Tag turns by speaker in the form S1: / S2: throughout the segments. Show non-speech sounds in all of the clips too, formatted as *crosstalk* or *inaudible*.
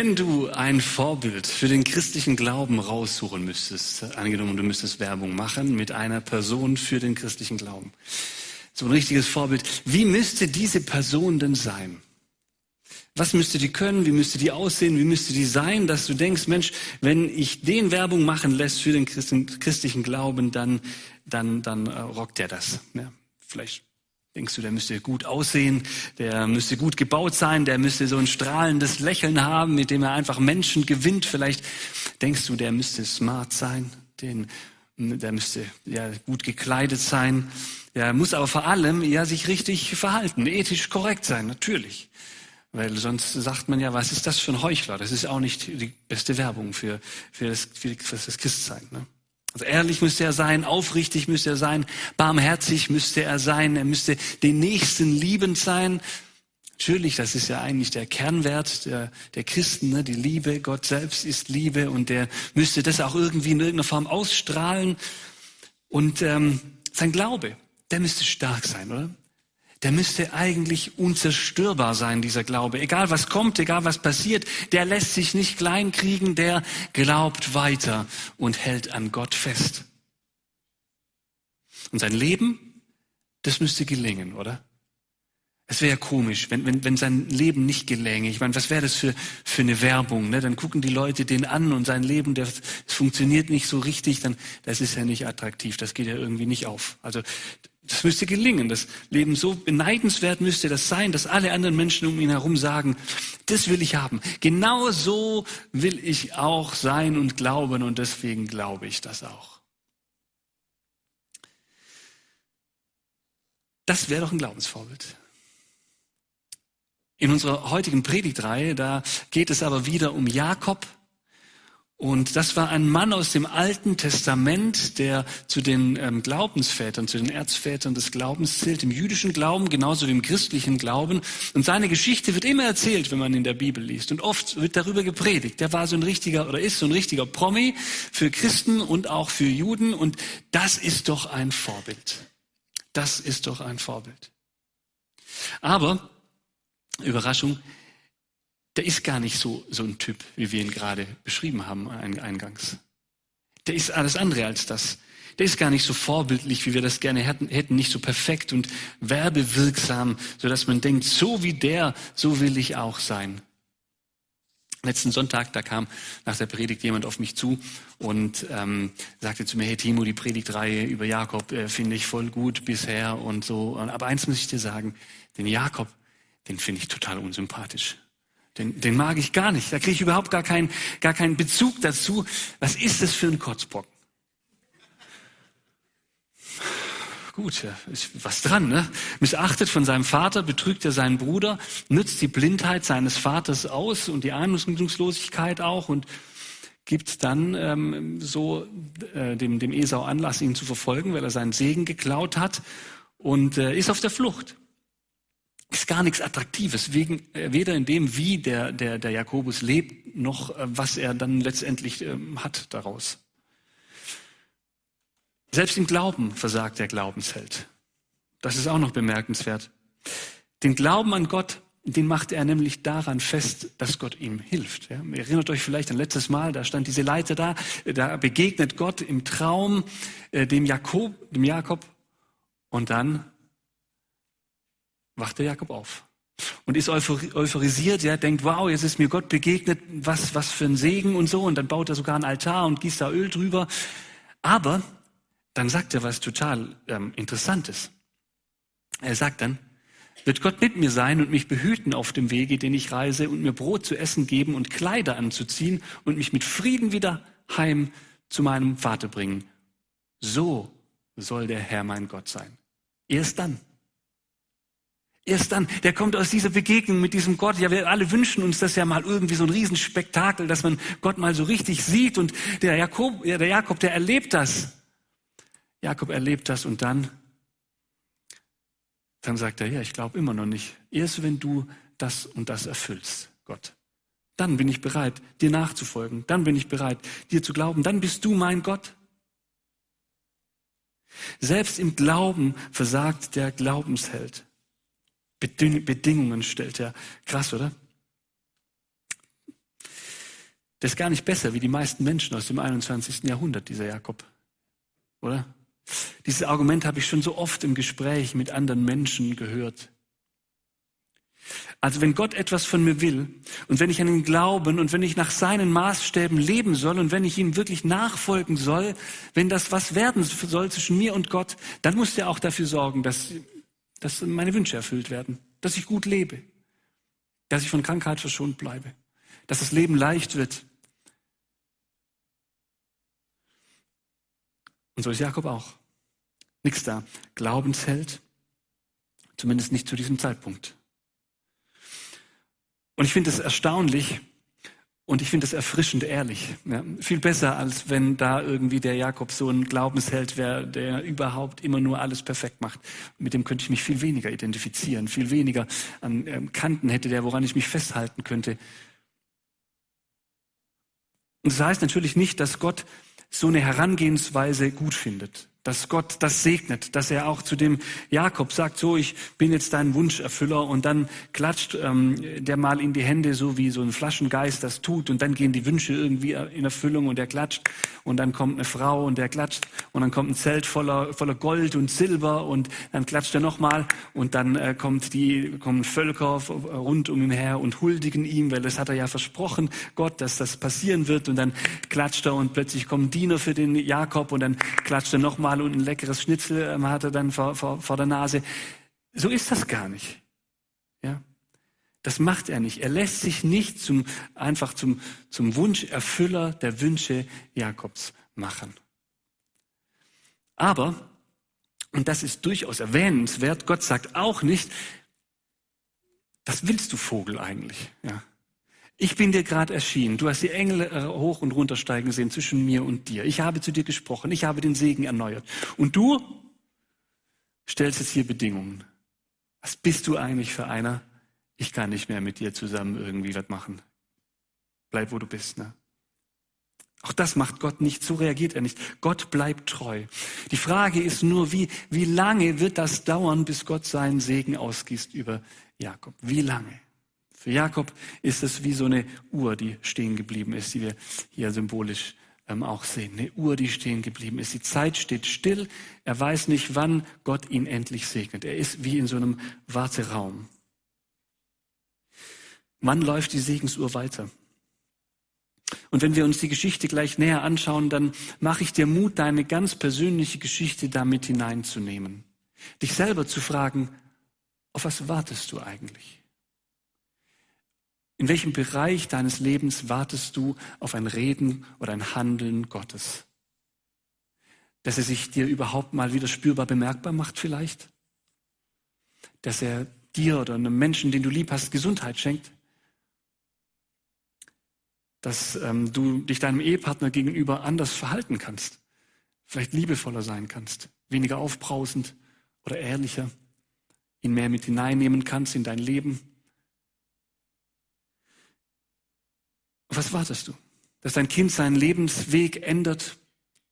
S1: Wenn du ein Vorbild für den christlichen Glauben raussuchen müsstest, angenommen du müsstest Werbung machen mit einer Person für den christlichen Glauben, so ein richtiges Vorbild, wie müsste diese Person denn sein? Was müsste die können? Wie müsste die aussehen? Wie müsste die sein, dass du denkst, Mensch, wenn ich den Werbung machen lässt für den christlichen Glauben, dann, dann, dann äh, rockt der das. Ja, vielleicht Denkst du, der müsste gut aussehen, der müsste gut gebaut sein, der müsste so ein strahlendes Lächeln haben, mit dem er einfach Menschen gewinnt. Vielleicht denkst du, der müsste smart sein, den, der müsste ja gut gekleidet sein. Der muss aber vor allem ja sich richtig verhalten, ethisch korrekt sein, natürlich. Weil sonst sagt man ja, was ist das für ein Heuchler? Das ist auch nicht die beste Werbung für, für, das, für das Christsein. Ne? Also ehrlich müsste er sein, aufrichtig müsste er sein, barmherzig müsste er sein, er müsste den Nächsten liebend sein. Natürlich, das ist ja eigentlich der Kernwert der, der Christen, ne? die Liebe. Gott selbst ist Liebe und der müsste das auch irgendwie in irgendeiner Form ausstrahlen. Und ähm, sein Glaube, der müsste stark sein, oder? Der müsste eigentlich unzerstörbar sein, dieser Glaube. Egal was kommt, egal was passiert, der lässt sich nicht kleinkriegen, der glaubt weiter und hält an Gott fest. Und sein Leben, das müsste gelingen, oder? Es wäre komisch, wenn, wenn, wenn sein Leben nicht gelänge. Ich meine, was wäre das für, für eine Werbung? Ne? Dann gucken die Leute den an und sein Leben, das, das funktioniert nicht so richtig, dann das ist ja nicht attraktiv, das geht ja irgendwie nicht auf. Also das müsste gelingen. Das Leben so beneidenswert müsste das sein, dass alle anderen Menschen um ihn herum sagen, das will ich haben. Genau so will ich auch sein und glauben und deswegen glaube ich das auch. Das wäre doch ein Glaubensvorbild. In unserer heutigen Predigtreihe, da geht es aber wieder um Jakob, und das war ein Mann aus dem Alten Testament, der zu den ähm, Glaubensvätern, zu den Erzvätern des Glaubens zählt, im jüdischen Glauben genauso wie im christlichen Glauben. Und seine Geschichte wird immer erzählt, wenn man in der Bibel liest. Und oft wird darüber gepredigt. Der war so ein richtiger oder ist so ein richtiger Promi für Christen und auch für Juden. Und das ist doch ein Vorbild. Das ist doch ein Vorbild. Aber, Überraschung, der ist gar nicht so, so ein Typ, wie wir ihn gerade beschrieben haben eingangs. Der ist alles andere als das. Der ist gar nicht so vorbildlich, wie wir das gerne hätten, nicht so perfekt und werbewirksam, so dass man denkt, so wie der, so will ich auch sein. Letzten Sonntag, da kam nach der Predigt jemand auf mich zu und ähm, sagte zu mir, hey Timo, die Predigtreihe über Jakob äh, finde ich voll gut bisher und so. Aber eins muss ich dir sagen, den Jakob, den finde ich total unsympathisch. Den, den mag ich gar nicht. Da kriege ich überhaupt gar keinen, gar keinen Bezug dazu. Was ist das für ein Kotzbrocken? Gut, ist was dran, ne? Missachtet von seinem Vater, betrügt er seinen Bruder, nützt die Blindheit seines Vaters aus und die Ahnungslosigkeit auch und gibt dann ähm, so äh, dem, dem Esau Anlass, ihn zu verfolgen, weil er seinen Segen geklaut hat und äh, ist auf der Flucht ist gar nichts Attraktives, wegen, äh, weder in dem, wie der, der, der Jakobus lebt, noch äh, was er dann letztendlich ähm, hat daraus. Selbst im Glauben versagt der Glaubensheld. Das ist auch noch bemerkenswert. Den Glauben an Gott, den macht er nämlich daran fest, dass Gott ihm hilft. Ja, ihr erinnert euch vielleicht an letztes Mal, da stand diese Leiter da, da begegnet Gott im Traum äh, dem Jakob, dem Jakob und dann wacht der Jakob auf und ist euphorisiert, ja, denkt, wow, jetzt ist mir Gott begegnet, was, was für ein Segen und so, und dann baut er sogar einen Altar und gießt da Öl drüber. Aber dann sagt er was total ähm, Interessantes. Er sagt dann, wird Gott mit mir sein und mich behüten auf dem Wege, den ich reise, und mir Brot zu essen geben und Kleider anzuziehen und mich mit Frieden wieder heim zu meinem Vater bringen. So soll der Herr mein Gott sein. Erst dann. Erst dann, der kommt aus dieser Begegnung mit diesem Gott. Ja, wir alle wünschen uns das ja mal irgendwie so ein Riesenspektakel, dass man Gott mal so richtig sieht. Und der Jakob, ja, der Jakob, der erlebt das. Jakob erlebt das und dann, dann sagt er, ja, ich glaube immer noch nicht. Erst wenn du das und das erfüllst, Gott. Dann bin ich bereit, dir nachzufolgen. Dann bin ich bereit, dir zu glauben. Dann bist du mein Gott. Selbst im Glauben versagt der Glaubensheld. Bedingungen stellt er. Krass, oder? Der ist gar nicht besser wie die meisten Menschen aus dem 21. Jahrhundert, dieser Jakob. Oder? Dieses Argument habe ich schon so oft im Gespräch mit anderen Menschen gehört. Also wenn Gott etwas von mir will und wenn ich an ihn glauben und wenn ich nach seinen Maßstäben leben soll und wenn ich ihm wirklich nachfolgen soll, wenn das was werden soll zwischen mir und Gott, dann muss er auch dafür sorgen, dass, dass meine Wünsche erfüllt werden, dass ich gut lebe, dass ich von Krankheit verschont bleibe, dass das Leben leicht wird. Und so ist Jakob auch. Nichts da. Glaubensheld, zumindest nicht zu diesem Zeitpunkt. Und ich finde es erstaunlich und ich finde es erfrischend ehrlich. Ja, viel besser, als wenn da irgendwie der Jakob so ein Glaubensheld wäre, der überhaupt immer nur alles perfekt macht. Mit dem könnte ich mich viel weniger identifizieren, viel weniger an ähm, Kanten hätte der, woran ich mich festhalten könnte. Und das heißt natürlich nicht, dass Gott so eine Herangehensweise gut findet dass Gott das segnet, dass er auch zu dem Jakob sagt, so, ich bin jetzt dein Wunscherfüller. Und dann klatscht ähm, der mal in die Hände, so wie so ein Flaschengeist das tut. Und dann gehen die Wünsche irgendwie in Erfüllung und er klatscht. Und dann kommt eine Frau und der klatscht. Und dann kommt ein Zelt voller, voller Gold und Silber. Und dann klatscht er nochmal. Und dann äh, kommt die, kommen Völker rund um ihn her und huldigen ihm, weil das hat er ja versprochen, Gott, dass das passieren wird. Und dann klatscht er und plötzlich kommen Diener für den Jakob. Und dann klatscht er nochmal mal und ein leckeres Schnitzel ähm, hat er dann vor, vor, vor der Nase. So ist das gar nicht. Ja? Das macht er nicht. Er lässt sich nicht zum, einfach zum, zum Wunscherfüller der Wünsche Jakobs machen. Aber, und das ist durchaus erwähnenswert, Gott sagt auch nicht, was willst du Vogel eigentlich? Ja. Ich bin dir gerade erschienen. Du hast die Engel äh, hoch und runter steigen sehen zwischen mir und dir. Ich habe zu dir gesprochen. Ich habe den Segen erneuert. Und du stellst jetzt hier Bedingungen. Was bist du eigentlich für einer? Ich kann nicht mehr mit dir zusammen irgendwie was machen. Bleib, wo du bist. Ne? Auch das macht Gott nicht. So reagiert er nicht. Gott bleibt treu. Die Frage ist nur, wie, wie lange wird das dauern, bis Gott seinen Segen ausgießt über Jakob? Wie lange? Für Jakob ist es wie so eine Uhr, die stehen geblieben ist, die wir hier symbolisch ähm, auch sehen. Eine Uhr, die stehen geblieben ist. Die Zeit steht still. Er weiß nicht, wann Gott ihn endlich segnet. Er ist wie in so einem Warteraum. Wann läuft die Segensuhr weiter? Und wenn wir uns die Geschichte gleich näher anschauen, dann mache ich dir Mut, deine ganz persönliche Geschichte damit hineinzunehmen. Dich selber zu fragen, auf was wartest du eigentlich? In welchem Bereich deines Lebens wartest du auf ein Reden oder ein Handeln Gottes? Dass er sich dir überhaupt mal wieder spürbar bemerkbar macht vielleicht? Dass er dir oder einem Menschen, den du lieb hast, Gesundheit schenkt? Dass ähm, du dich deinem Ehepartner gegenüber anders verhalten kannst? Vielleicht liebevoller sein kannst, weniger aufbrausend oder ehrlicher, ihn mehr mit hineinnehmen kannst in dein Leben? Was wartest du? Dass dein Kind seinen Lebensweg ändert,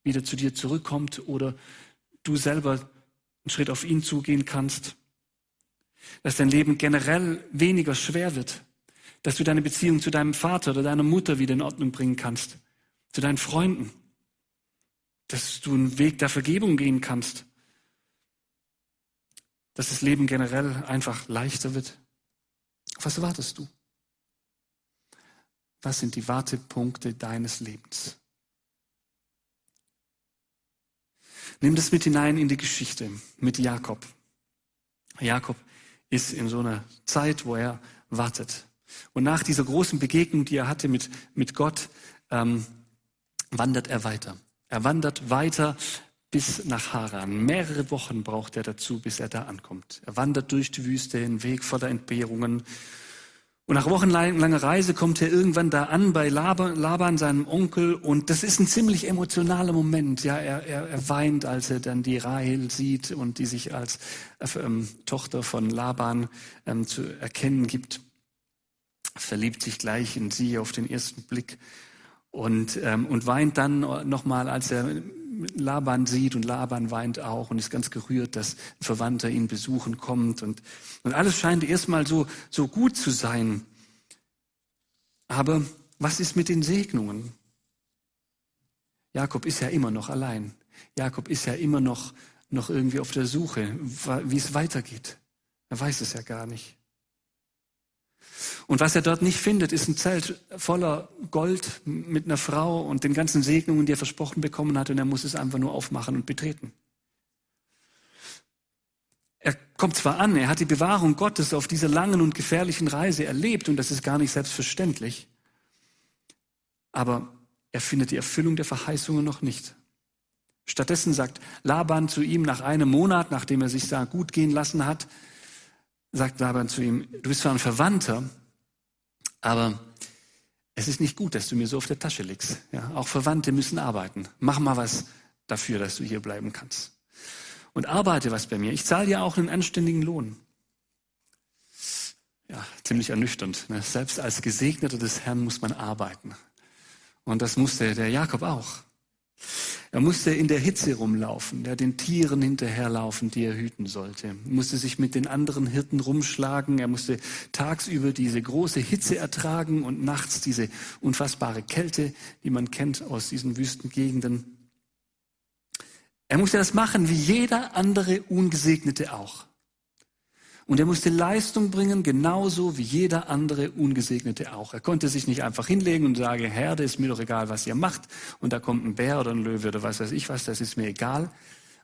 S1: wieder zu dir zurückkommt oder du selber einen Schritt auf ihn zugehen kannst. Dass dein Leben generell weniger schwer wird. Dass du deine Beziehung zu deinem Vater oder deiner Mutter wieder in Ordnung bringen kannst. Zu deinen Freunden. Dass du einen Weg der Vergebung gehen kannst. Dass das Leben generell einfach leichter wird. Was wartest du? Was sind die Wartepunkte deines Lebens? Nimm das mit hinein in die Geschichte mit Jakob. Jakob ist in so einer Zeit, wo er wartet. Und nach dieser großen Begegnung, die er hatte mit, mit Gott, ähm, wandert er weiter. Er wandert weiter bis nach Haran. Mehrere Wochen braucht er dazu, bis er da ankommt. Er wandert durch die Wüste, einen Weg voller Entbehrungen, und nach wochenlanger Reise kommt er irgendwann da an bei Laban, seinem Onkel, und das ist ein ziemlich emotionaler Moment. Ja, er, er, er weint, als er dann die Rahel sieht und die sich als äh, ähm, Tochter von Laban ähm, zu erkennen gibt. Verliebt sich gleich in sie auf den ersten Blick und, ähm, und weint dann nochmal, als er Laban sieht und Laban weint auch und ist ganz gerührt, dass ein Verwandter ihn besuchen kommt und, und alles scheint erstmal so, so gut zu sein. Aber was ist mit den Segnungen? Jakob ist ja immer noch allein. Jakob ist ja immer noch, noch irgendwie auf der Suche, wie es weitergeht. Er weiß es ja gar nicht. Und was er dort nicht findet, ist ein Zelt voller Gold mit einer Frau und den ganzen Segnungen, die er versprochen bekommen hat, und er muss es einfach nur aufmachen und betreten. Er kommt zwar an, er hat die Bewahrung Gottes auf dieser langen und gefährlichen Reise erlebt, und das ist gar nicht selbstverständlich, aber er findet die Erfüllung der Verheißungen noch nicht. Stattdessen sagt Laban zu ihm nach einem Monat, nachdem er sich da gut gehen lassen hat, sagt Laban zu ihm, du bist zwar ein Verwandter, aber es ist nicht gut, dass du mir so auf der Tasche liegst. Ja, auch Verwandte müssen arbeiten. Mach mal was dafür, dass du hier bleiben kannst. Und arbeite was bei mir. Ich zahle dir auch einen anständigen Lohn. Ja, ziemlich ernüchternd. Ne? Selbst als Gesegneter des Herrn muss man arbeiten. Und das musste der Jakob auch. Er musste in der Hitze rumlaufen, der den Tieren hinterherlaufen, die er hüten sollte. Er musste sich mit den anderen Hirten rumschlagen. Er musste tagsüber diese große Hitze ertragen und nachts diese unfassbare Kälte, die man kennt aus diesen Wüstengegenden. Er musste das machen wie jeder andere Ungesegnete auch. Und er musste Leistung bringen, genauso wie jeder andere Ungesegnete auch. Er konnte sich nicht einfach hinlegen und sagen, Herde, ist mir doch egal, was ihr macht. Und da kommt ein Bär oder ein Löwe oder was weiß ich was, das ist mir egal.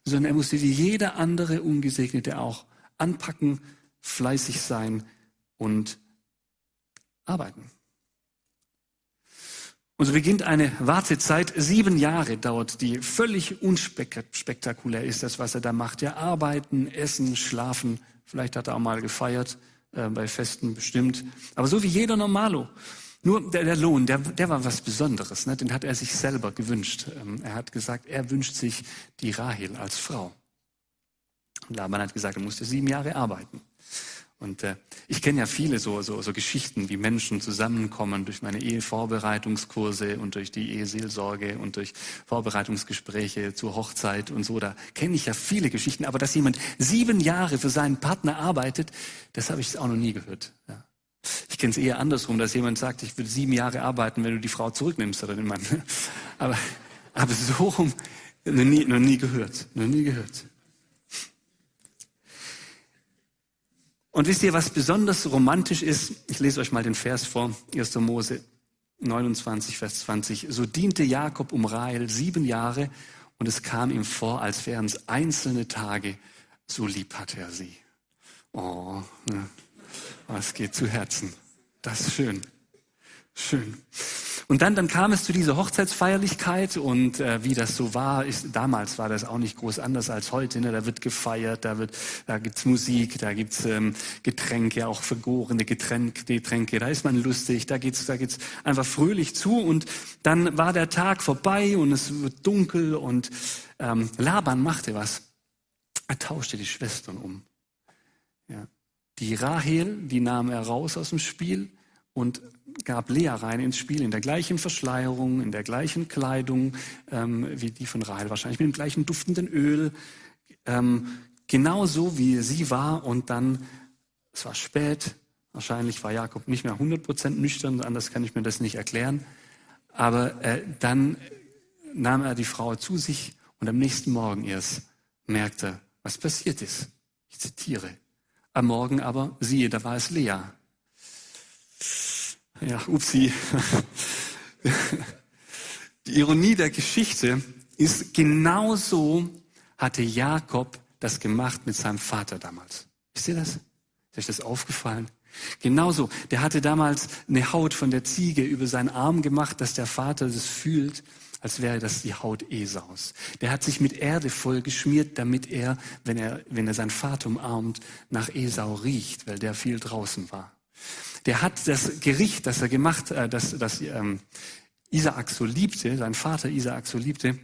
S1: Sondern er musste wie jeder andere Ungesegnete auch anpacken, fleißig sein und arbeiten. Und so beginnt eine Wartezeit. Sieben Jahre dauert die. Völlig unspektakulär ist das, was er da macht. Ja, arbeiten, essen, schlafen, Vielleicht hat er auch mal gefeiert, äh, bei Festen bestimmt. Aber so wie jeder Normalo. Nur der, der Lohn, der, der war was Besonderes. Ne? Den hat er sich selber gewünscht. Ähm, er hat gesagt, er wünscht sich die Rahel als Frau. Und Laban hat gesagt, er musste sieben Jahre arbeiten. Und äh, ich kenne ja viele so, so, so Geschichten, wie Menschen zusammenkommen durch meine Ehevorbereitungskurse und durch die Eheseelsorge und durch Vorbereitungsgespräche zur Hochzeit und so. Da kenne ich ja viele Geschichten. Aber dass jemand sieben Jahre für seinen Partner arbeitet, das habe ich auch noch nie gehört. Ja. Ich kenne es eher andersrum, dass jemand sagt, ich würde sieben Jahre arbeiten, wenn du die Frau zurücknimmst oder den Mann. *laughs* Aber, aber so rum noch nie, noch nie gehört. Noch nie gehört. Und wisst ihr, was besonders romantisch ist? Ich lese euch mal den Vers vor, 1. Mose 29, Vers 20. So diente Jakob um Rahel sieben Jahre und es kam ihm vor, als wären es einzelne Tage, so lieb hatte er sie. Oh, ne? geht zu Herzen. Das ist schön. Schön. Und dann, dann kam es zu dieser Hochzeitsfeierlichkeit und äh, wie das so war, ist, damals war das auch nicht groß anders als heute. Ne? Da wird gefeiert, da, wird, da gibt's Musik, da gibt's ähm, Getränke, auch vergorene Getränke, Getränke. Da ist man lustig, da geht's, da geht's einfach fröhlich zu. Und dann war der Tag vorbei und es wird dunkel und ähm, Laban machte was. Er tauschte die Schwestern um. Ja. Die Rahel, die nahm er raus aus dem Spiel und gab Lea rein ins Spiel, in der gleichen Verschleierung, in der gleichen Kleidung ähm, wie die von Rahel wahrscheinlich, mit dem gleichen duftenden Öl, ähm, genauso wie sie war. Und dann, es war spät, wahrscheinlich war Jakob nicht mehr 100% nüchtern, anders kann ich mir das nicht erklären. Aber äh, dann nahm er die Frau zu sich und am nächsten Morgen erst merkte, was passiert ist. Ich zitiere. Am Morgen aber, siehe, da war es Lea. Ja, upsi. Die Ironie der Geschichte ist, genauso hatte Jakob das gemacht mit seinem Vater damals. Wisst ihr das? Ist euch das aufgefallen? Genauso. Der hatte damals eine Haut von der Ziege über seinen Arm gemacht, dass der Vater das fühlt, als wäre das die Haut Esaus. Der hat sich mit Erde voll geschmiert, damit er, wenn er, wenn er seinen Vater umarmt, nach Esau riecht, weil der viel draußen war der hat das Gericht, das er gemacht, äh, das, das ähm, Isaak so liebte, sein Vater Isaak so liebte,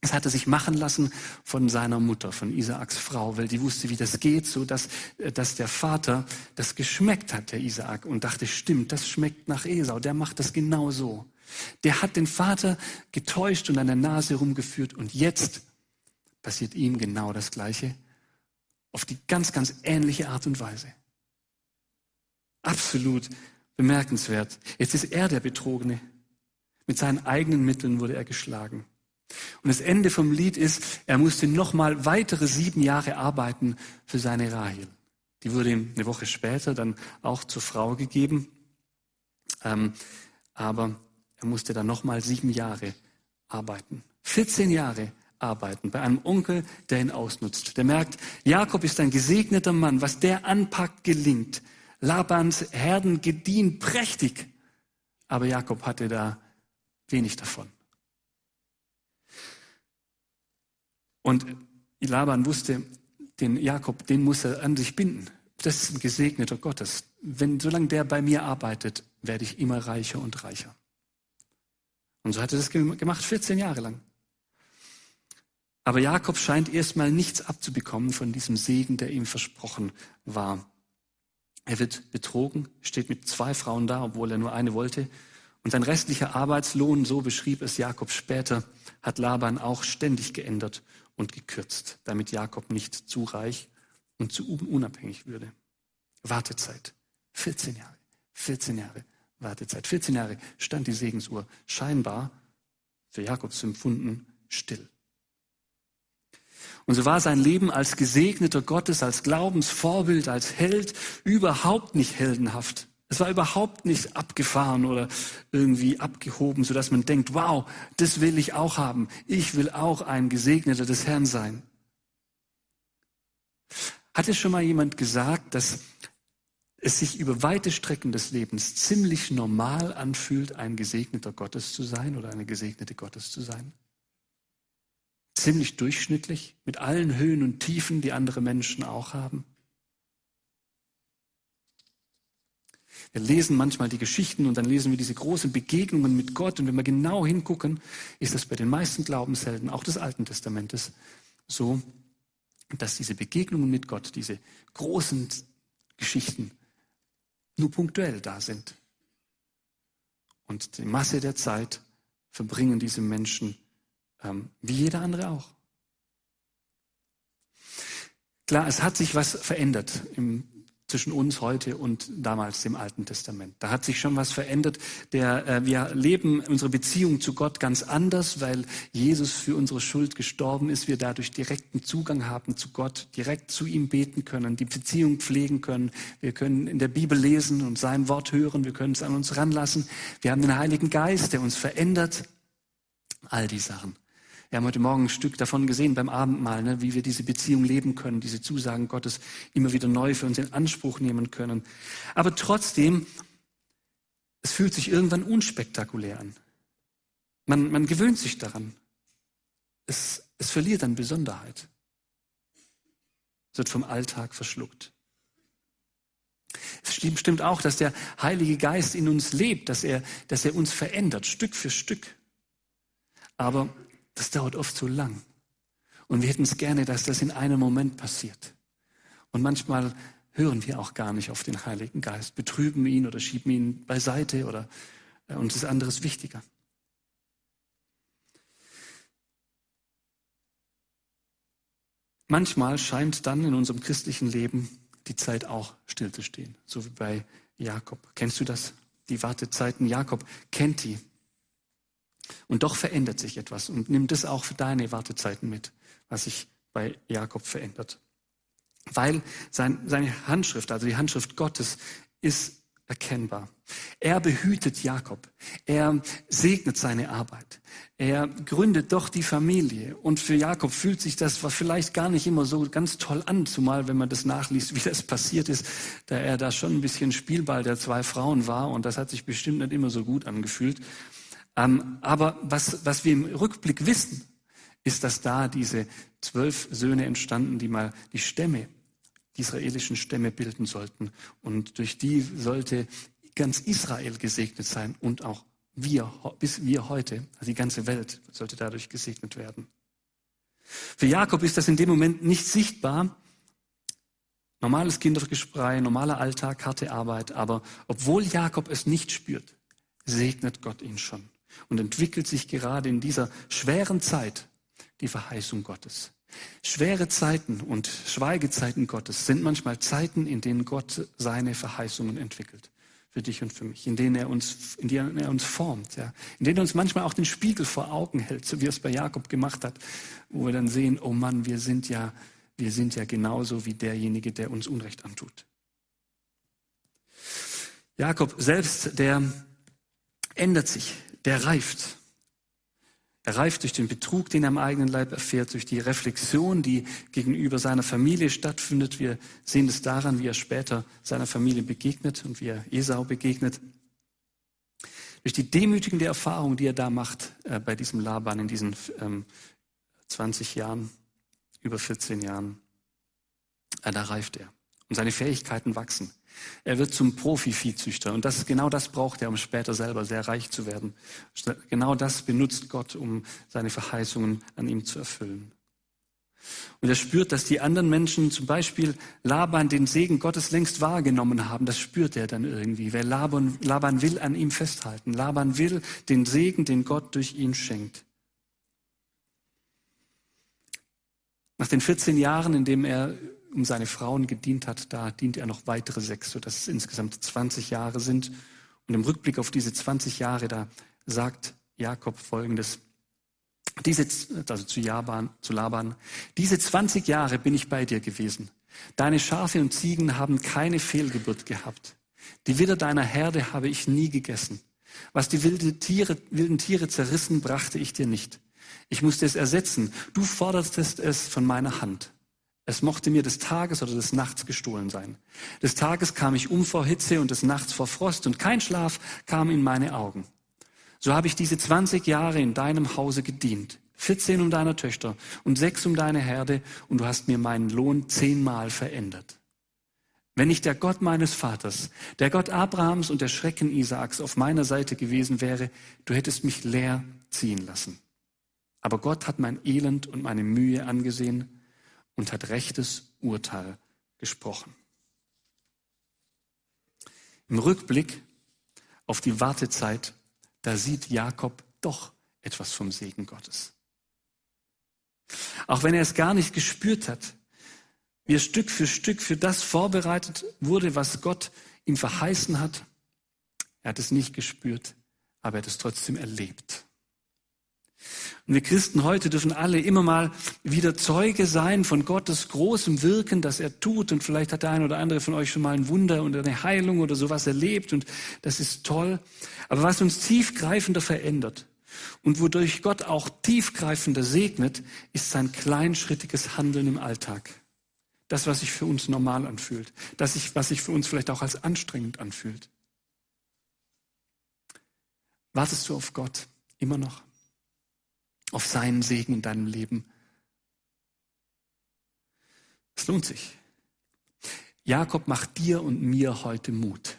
S1: das hat er sich machen lassen von seiner Mutter, von Isaaks Frau, weil die wusste, wie das geht, so dass, äh, dass der Vater das geschmeckt hat, der Isaak, und dachte, stimmt, das schmeckt nach Esau, der macht das genau so. Der hat den Vater getäuscht und an der Nase rumgeführt und jetzt passiert ihm genau das Gleiche auf die ganz, ganz ähnliche Art und Weise absolut Bemerkenswert. Jetzt ist er der Betrogene. Mit seinen eigenen Mitteln wurde er geschlagen. Und das Ende vom Lied ist, er musste nochmal weitere sieben Jahre arbeiten für seine Rahel. Die wurde ihm eine Woche später dann auch zur Frau gegeben. Ähm, aber er musste dann nochmal sieben Jahre arbeiten. 14 Jahre arbeiten bei einem Onkel, der ihn ausnutzt. Der merkt, Jakob ist ein gesegneter Mann. Was der anpackt, gelingt. Labans Herden gediehen prächtig. Aber Jakob hatte da wenig davon. Und Laban wusste, den Jakob, den muss er an sich binden. Das ist ein gesegneter Gottes. Wenn, solange der bei mir arbeitet, werde ich immer reicher und reicher. Und so hat er das gemacht, 14 Jahre lang. Aber Jakob scheint erstmal nichts abzubekommen von diesem Segen, der ihm versprochen war. Er wird betrogen, steht mit zwei Frauen da, obwohl er nur eine wollte. Und sein restlicher Arbeitslohn, so beschrieb es Jakob später, hat Laban auch ständig geändert und gekürzt, damit Jakob nicht zu reich und zu unabhängig würde. Wartezeit. 14 Jahre. 14 Jahre Wartezeit. 14 Jahre stand die Segensuhr scheinbar für Jakob zu empfunden still. Und so war sein Leben als gesegneter Gottes, als Glaubensvorbild, als Held überhaupt nicht heldenhaft. Es war überhaupt nicht abgefahren oder irgendwie abgehoben, sodass man denkt, wow, das will ich auch haben. Ich will auch ein Gesegneter des Herrn sein. Hat es schon mal jemand gesagt, dass es sich über weite Strecken des Lebens ziemlich normal anfühlt, ein Gesegneter Gottes zu sein oder eine Gesegnete Gottes zu sein? Ziemlich durchschnittlich, mit allen Höhen und Tiefen, die andere Menschen auch haben. Wir lesen manchmal die Geschichten und dann lesen wir diese großen Begegnungen mit Gott. Und wenn wir genau hingucken, ist das bei den meisten Glaubenshelden, auch des Alten Testamentes, so, dass diese Begegnungen mit Gott, diese großen Geschichten, nur punktuell da sind. Und die Masse der Zeit verbringen diese Menschen wie jeder andere auch. Klar, es hat sich was verändert im, zwischen uns heute und damals im Alten Testament. Da hat sich schon was verändert. Der, äh, wir leben unsere Beziehung zu Gott ganz anders, weil Jesus für unsere Schuld gestorben ist. Wir dadurch direkten Zugang haben zu Gott, direkt zu ihm beten können, die Beziehung pflegen können. Wir können in der Bibel lesen und sein Wort hören. Wir können es an uns ranlassen. Wir haben den Heiligen Geist, der uns verändert. All die Sachen. Wir haben heute Morgen ein Stück davon gesehen beim Abendmahl, ne, wie wir diese Beziehung leben können, diese Zusagen Gottes immer wieder neu für uns in Anspruch nehmen können. Aber trotzdem, es fühlt sich irgendwann unspektakulär an. Man, man gewöhnt sich daran. Es, es verliert an Besonderheit. Es wird vom Alltag verschluckt. Es stimmt auch, dass der Heilige Geist in uns lebt, dass er, dass er uns verändert, Stück für Stück. Aber das dauert oft so lang. Und wir hätten es gerne, dass das in einem Moment passiert. Und manchmal hören wir auch gar nicht auf den Heiligen Geist, betrüben ihn oder schieben ihn beiseite oder äh, uns ist anderes wichtiger. Manchmal scheint dann in unserem christlichen Leben die Zeit auch stillzustehen, so wie bei Jakob. Kennst du das? Die Wartezeiten Jakob kennt die. Und doch verändert sich etwas und nimm das auch für deine Wartezeiten mit, was sich bei Jakob verändert. Weil sein, seine Handschrift, also die Handschrift Gottes, ist erkennbar. Er behütet Jakob. Er segnet seine Arbeit. Er gründet doch die Familie. Und für Jakob fühlt sich das vielleicht gar nicht immer so ganz toll an, zumal wenn man das nachliest, wie das *laughs* passiert ist, da er da schon ein bisschen Spielball der zwei Frauen war. Und das hat sich bestimmt nicht immer so gut angefühlt. Ähm, aber was, was wir im Rückblick wissen, ist, dass da diese zwölf Söhne entstanden, die mal die Stämme, die israelischen Stämme bilden sollten. Und durch die sollte ganz Israel gesegnet sein und auch wir, bis wir heute, also die ganze Welt sollte dadurch gesegnet werden. Für Jakob ist das in dem Moment nicht sichtbar. Normales Kindergesprei, normaler Alltag, harte Arbeit. Aber obwohl Jakob es nicht spürt, segnet Gott ihn schon und entwickelt sich gerade in dieser schweren Zeit die Verheißung Gottes. Schwere Zeiten und Schweigezeiten Gottes sind manchmal Zeiten, in denen Gott seine Verheißungen entwickelt. für dich und für mich, in denen er uns, in denen er uns formt, ja, in denen er uns manchmal auch den Spiegel vor Augen hält, so wie er es bei Jakob gemacht hat, wo wir dann sehen, oh Mann, wir sind ja, wir sind ja genauso wie derjenige, der uns Unrecht antut. Jakob selbst, der ändert sich, der reift. Er reift durch den Betrug, den er am eigenen Leib erfährt, durch die Reflexion, die gegenüber seiner Familie stattfindet. Wir sehen es daran, wie er später seiner Familie begegnet und wie er Esau begegnet. Durch die demütigende Erfahrung, die er da macht äh, bei diesem Laban in diesen ähm, 20 Jahren, über 14 Jahren, äh, da reift er und seine Fähigkeiten wachsen. Er wird zum Profi-Viehzüchter und das, genau das braucht er, um später selber sehr reich zu werden. Genau das benutzt Gott, um seine Verheißungen an ihm zu erfüllen. Und er spürt, dass die anderen Menschen, zum Beispiel Laban, den Segen Gottes längst wahrgenommen haben. Das spürt er dann irgendwie. Weil Laban, Laban will an ihm festhalten. Laban will den Segen, den Gott durch ihn schenkt. Nach den 14 Jahren, in dem er um seine Frauen gedient hat, da dient er noch weitere sechs, sodass es insgesamt 20 Jahre sind. Und im Rückblick auf diese 20 Jahre, da sagt Jakob Folgendes. Diese, also zu, Jaban, zu Laban, diese 20 Jahre bin ich bei dir gewesen. Deine Schafe und Ziegen haben keine Fehlgeburt gehabt. Die Widder deiner Herde habe ich nie gegessen. Was die wilde Tiere, wilden Tiere zerrissen, brachte ich dir nicht. Ich musste es ersetzen. Du fordertest es von meiner Hand. Es mochte mir des Tages oder des Nachts gestohlen sein. Des Tages kam ich um vor Hitze und des Nachts vor Frost und kein Schlaf kam in meine Augen. So habe ich diese 20 Jahre in deinem Hause gedient. 14 um deiner Töchter und sechs um deine Herde und du hast mir meinen Lohn zehnmal verändert. Wenn nicht der Gott meines Vaters, der Gott Abrahams und der Schrecken Isaaks auf meiner Seite gewesen wäre, du hättest mich leer ziehen lassen. Aber Gott hat mein Elend und meine Mühe angesehen und hat rechtes Urteil gesprochen. Im Rückblick auf die Wartezeit, da sieht Jakob doch etwas vom Segen Gottes. Auch wenn er es gar nicht gespürt hat, wie er Stück für Stück für das vorbereitet wurde, was Gott ihm verheißen hat. Er hat es nicht gespürt, aber er hat es trotzdem erlebt. Und wir Christen heute dürfen alle immer mal wieder Zeuge sein von Gottes großem Wirken, das er tut. Und vielleicht hat der eine oder andere von euch schon mal ein Wunder oder eine Heilung oder sowas erlebt. Und das ist toll. Aber was uns tiefgreifender verändert und wodurch Gott auch tiefgreifender segnet, ist sein kleinschrittiges Handeln im Alltag. Das, was sich für uns normal anfühlt. Das, was sich für uns vielleicht auch als anstrengend anfühlt. Wartest du auf Gott immer noch? Auf seinen Segen in deinem Leben. Es lohnt sich. Jakob macht dir und mir heute Mut,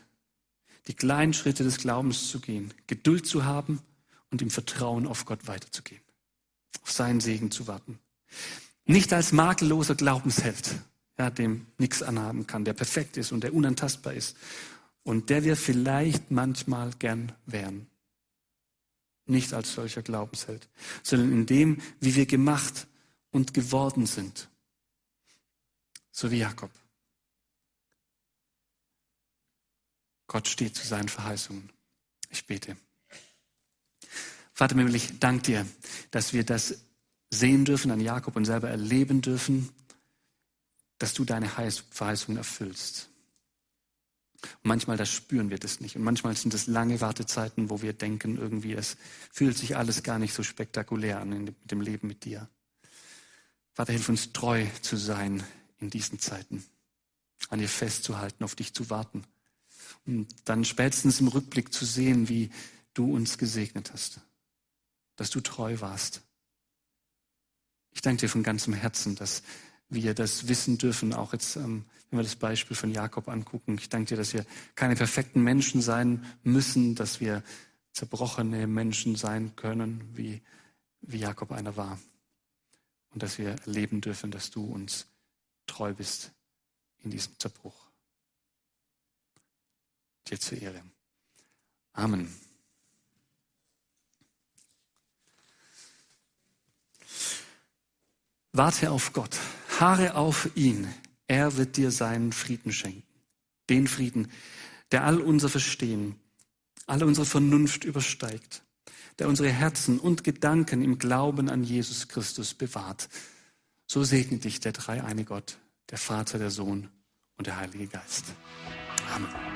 S1: die kleinen Schritte des Glaubens zu gehen, Geduld zu haben und im Vertrauen auf Gott weiterzugehen, auf seinen Segen zu warten. Nicht als makelloser Glaubensheld, ja, dem nichts anhaben kann, der perfekt ist und der unantastbar ist und der wir vielleicht manchmal gern wären nicht als solcher Glaubensheld, sondern in dem, wie wir gemacht und geworden sind. So wie Jakob. Gott steht zu seinen Verheißungen. Ich bete. Vater Himmel, ich danke dir, dass wir das sehen dürfen an Jakob und selber erleben dürfen, dass du deine Verheißungen erfüllst. Manchmal das spüren wir das nicht. Und manchmal sind es lange Wartezeiten, wo wir denken, irgendwie, es fühlt sich alles gar nicht so spektakulär an mit dem Leben mit dir. Vater, hilf uns treu zu sein in diesen Zeiten, an dir festzuhalten, auf dich zu warten. Und dann spätestens im Rückblick zu sehen, wie du uns gesegnet hast, dass du treu warst. Ich danke dir von ganzem Herzen, dass wir das wissen dürfen, auch jetzt, ähm, wenn wir das Beispiel von Jakob angucken. Ich danke dir, dass wir keine perfekten Menschen sein müssen, dass wir zerbrochene Menschen sein können, wie, wie Jakob einer war. Und dass wir erleben dürfen, dass du uns treu bist in diesem Zerbruch. Dir zur Ehre. Amen. Warte auf Gott. Harre auf ihn. Er wird dir seinen Frieden schenken. Den Frieden, der all unser Verstehen, alle unsere Vernunft übersteigt, der unsere Herzen und Gedanken im Glauben an Jesus Christus bewahrt. So segne dich der dreieine Gott, der Vater, der Sohn und der Heilige Geist. Amen.